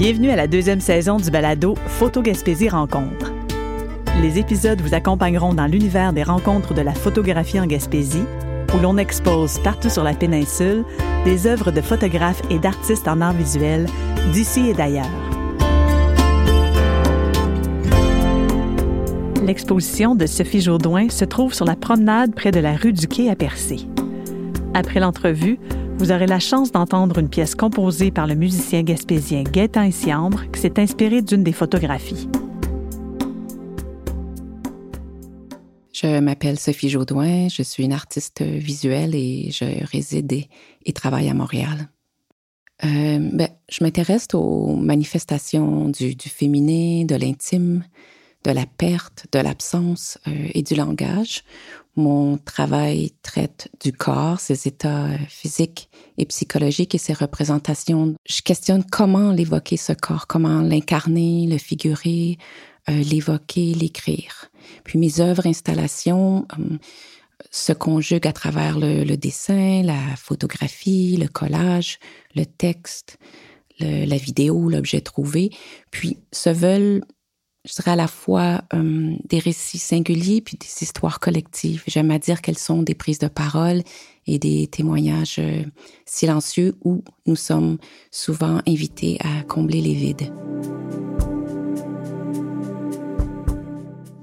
Bienvenue à la deuxième saison du balado Photo Gaspésie Rencontre. Les épisodes vous accompagneront dans l'univers des rencontres de la photographie en Gaspésie, où l'on expose partout sur la péninsule des œuvres de photographes et d'artistes en art visuel d'ici et d'ailleurs. L'exposition de Sophie Jourdouin se trouve sur la promenade près de la rue du Quai à Percé. Après l'entrevue, vous aurez la chance d'entendre une pièce composée par le musicien gaspésien Gaëtan Issiambre qui s'est inspiré d'une des photographies. Je m'appelle Sophie Jaudoin, je suis une artiste visuelle et je réside et, travaille à Montréal. Euh, ben, je m'intéresse aux manifestations du, du féminin, de l'intime, de la perte, de l'absence euh, et du langage. Mon travail traite du corps, ses états euh, physiques et psychologiques et ses représentations. Je questionne comment l'évoquer ce corps, comment l'incarner, le figurer, euh, l'évoquer, l'écrire. Puis mes œuvres, installations se conjuguent à travers le, dessin, la photographie, le collage, le texte, la vidéo, l'objet trouvé, puis se veulent je dirais à la fois euh, des récits singuliers puis des histoires collectives. J'aime à dire qu'elles sont des prises de parole et des témoignages euh, silencieux où nous sommes souvent invités à combler les vides.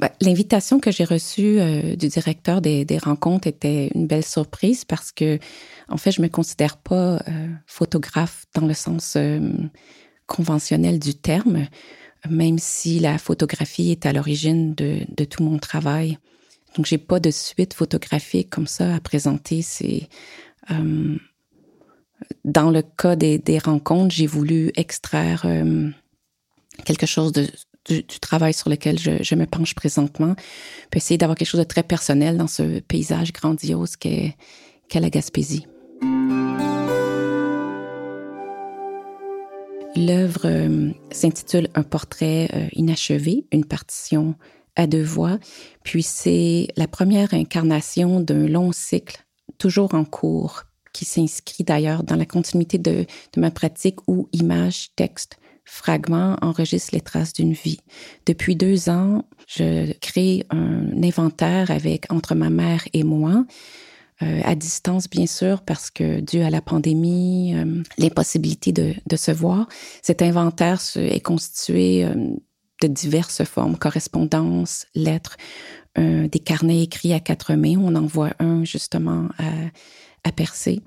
Ben, l'invitation que j'ai reçue euh, du directeur des, des, rencontres était une belle surprise parce que, en fait, je me considère pas photographe dans le sens conventionnel du terme même si la photographie est à l'origine de, tout mon travail. Donc, j'ai pas de suite photographique comme ça à présenter. C'est euh, dans le cas des, rencontres, j'ai voulu extraire euh, quelque chose du, travail sur lequel je, me penche présentement, puis essayer d'avoir quelque chose de très personnel dans ce paysage grandiose qu'est qu la Gaspésie. L'œuvre euh, s'intitule Un portrait euh, inachevé, une partition à deux voix, puis c'est la première incarnation d'un long cycle, toujours en cours, qui s'inscrit d'ailleurs dans la continuité de, de ma pratique où images, textes, fragments enregistrent les traces d'une vie. Depuis deux ans, je crée un inventaire avec entre ma mère et moi euh, à distance, bien sûr, parce que dû à la pandémie, euh, l'impossibilité de, se voir, cet inventaire est constitué euh, de diverses formes, correspondances, lettres, des carnets écrits à quatre mains. On en voit un justement à, à Percé,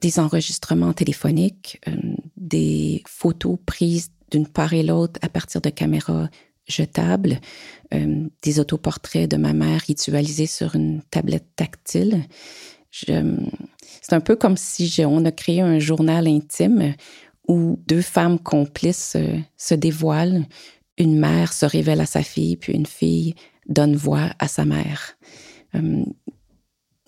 des enregistrements téléphoniques, des photos prises d'une part et l'autre à partir de caméras jetables, euh, des autoportraits de ma mère ritualisés sur une tablette tactile. C'est un peu comme si on a créé un journal intime où deux femmes complices euh, se dévoilent. Une mère se révèle à sa fille, puis une fille donne voix à sa mère. Euh,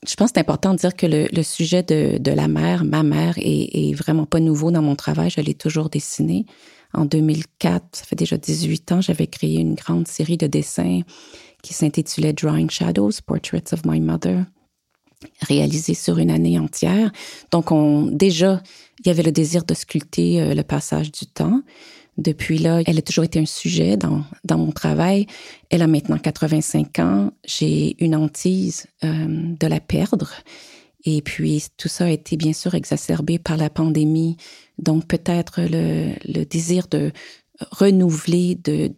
je pense que c'est important de dire que le, sujet de, de, la mère, ma mère, est, est, vraiment pas nouveau dans mon travail. Je l'ai toujours dessiné en 2004, ça fait déjà 18 ans, j'avais créé une grande série de dessins qui s'intitulait Drawing Shadows, Portraits of My Mother, réalisé sur une année entière. Donc, on, déjà, il y avait le désir de sculpter euh, le passage du temps. Depuis là, elle a toujours été un sujet dans, dans mon travail. Elle a maintenant 85 ans. J'ai une hantise euh, de la perdre. Et puis, tout ça a été bien sûr exacerbé par la pandémie. Donc, peut-être le, désir de renouveler, de,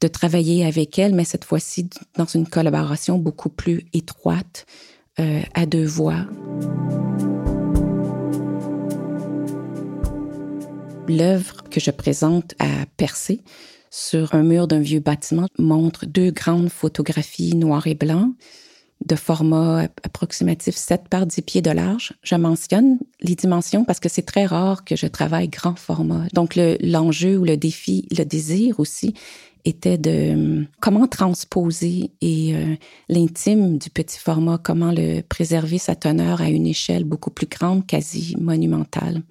de, travailler avec elle, mais cette fois-ci dans une collaboration beaucoup plus étroite, euh, à deux voix. L'œuvre que je présente à Percé sur un mur d'un vieux bâtiment montre deux grandes photographies noir et blanc de format approximatif 7 par 10 pieds de large. Je mentionne les dimensions parce que c'est très rare que je travaille grand format. Donc l'enjeu ou le défi, le désir aussi était de hum, comment transposer et euh, l'intime du petit format, comment le préserver sa teneur à une échelle beaucoup plus grande, quasi monumentale.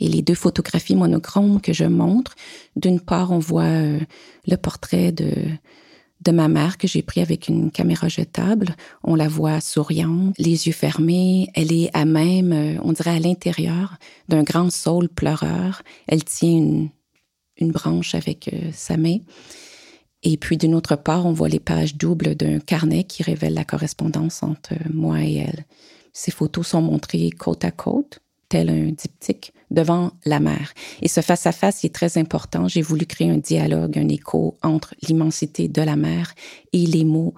Et les deux photographies monochromes que je montre, d'une part, on voit euh, le portrait de de ma mère que j'ai pris avec une caméra jetable. On la voit souriante, les yeux fermés. Elle est à même, euh, on dirait à l'intérieur d'un grand saule pleureur. Elle tient une, une branche avec euh, sa main. Et puis d'une autre part, on voit les pages doubles d'un carnet qui révèle la correspondance entre moi et elle. Ces photos sont montrées côte à côte, tel un diptyque, devant la mer. Et ce face-à-face est très important. J'ai voulu créer un dialogue, un écho entre l'immensité de la mer et les mots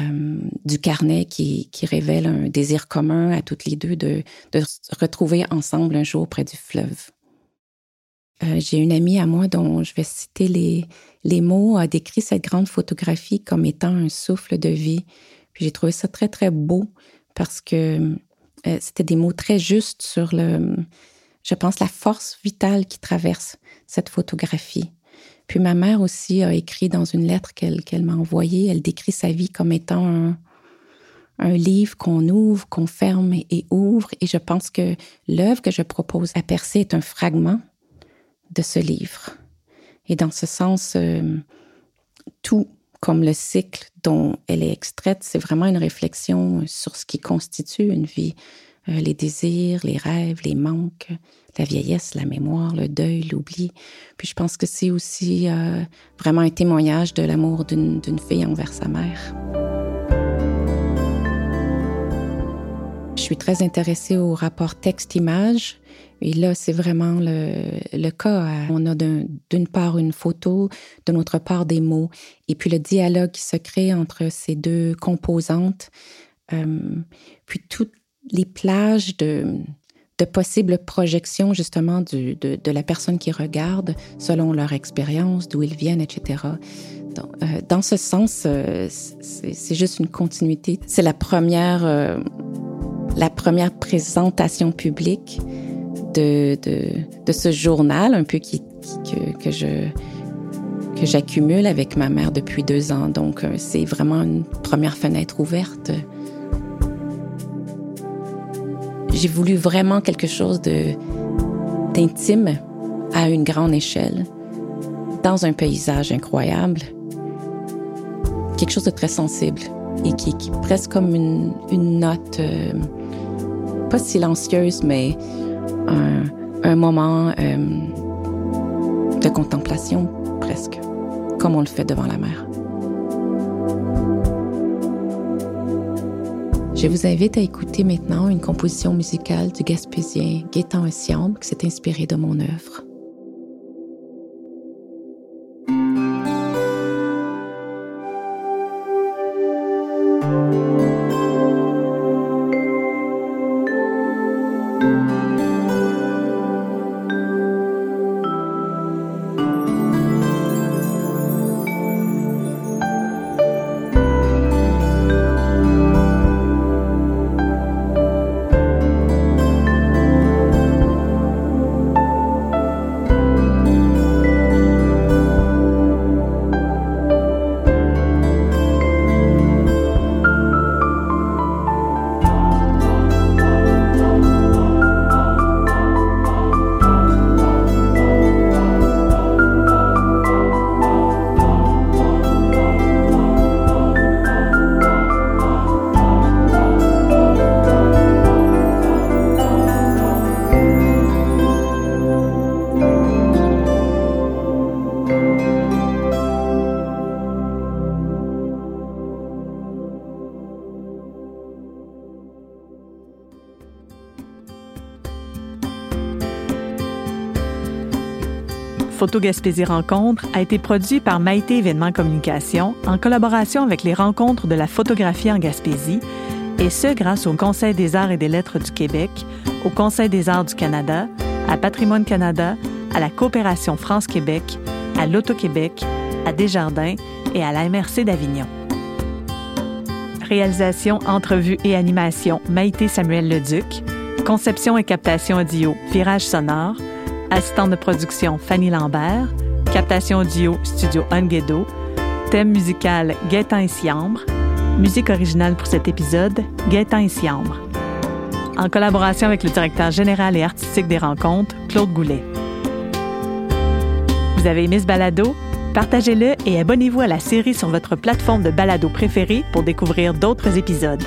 euh, du carnet qui, qui révèlent un désir commun à toutes les deux de, se retrouver ensemble un jour près du fleuve. Euh, j'ai une amie à moi dont je vais citer les, les mots, a décrit cette grande photographie comme étant un souffle de vie. J'ai trouvé ça très, très beau parce que euh, c'était des mots très justes sur le, je pense, la force vitale qui traverse cette photographie. Puis ma mère aussi a écrit dans une lettre qu'elle m'a envoyée, elle décrit sa vie comme étant un, un livre qu'on ouvre, qu'on ferme et ouvre. Et je pense que l'œuvre que je propose à Percé est un fragment de ce livre. Et dans ce sens, euh, tout comme le cycle dont elle est extraite, c'est vraiment une réflexion sur ce qui constitue une vie. Euh, les désirs, les rêves, les manques, la vieillesse, la mémoire, le deuil, l'oubli. Puis je pense que c'est aussi euh, vraiment un témoignage de l'amour d'une fille envers sa mère. Je suis très intéressée au rapport texte-image. Et là, c'est vraiment le, le, cas. On a d'une part une photo, de l'autre part des mots. Et puis le dialogue qui se crée entre ces deux composantes. Euh, puis toutes les plages de, de possibles projections justement de, de, la personne qui regarde selon leur expérience, d'où ils viennent, etc. Donc, euh, dans ce sens, euh, c'est juste une continuité. C'est la première, euh, la première présentation publique de, de, ce journal, un peu qui, que, que je que j'accumule avec ma mère depuis deux ans. Donc, c'est vraiment une première fenêtre ouverte j'ai voulu vraiment quelque chose d'intime à une grande échelle, dans un paysage incroyable, quelque chose de très sensible et qui, est presque comme une, une note, euh, pas silencieuse, mais un, moment euh, de contemplation presque, comme on le fait devant la mer. Je vous invite à écouter maintenant une composition musicale du Gaspésien Gaétan Siambre qui s'est inspiré de mon œuvre. Photo Gaspésie Rencontre a été produit par Maïté Événements Communication en collaboration avec les rencontres de la photographie en Gaspésie, et ce grâce au Conseil des arts et des lettres du Québec, au Conseil des arts du Canada, à Patrimoine Canada, à la Coopération France-Québec, à l'Auto-Québec, à Desjardins et à la MRC d'Avignon. Réalisation, entrevue et animation Maïté Samuel Leduc. Conception et captation audio Virage sonore Assistante de production Fanny Lambert. Captation audio Studio Unguedo. Thème musical Gaétan et Siambre. Musique originale pour cet épisode Gaétan et Siambre. En collaboration avec le directeur général et artistique des rencontres, Claude Goulet. Vous avez aimé ce balado? Partagez-le et abonnez-vous à la série sur votre plateforme de balado préférée pour découvrir d'autres épisodes.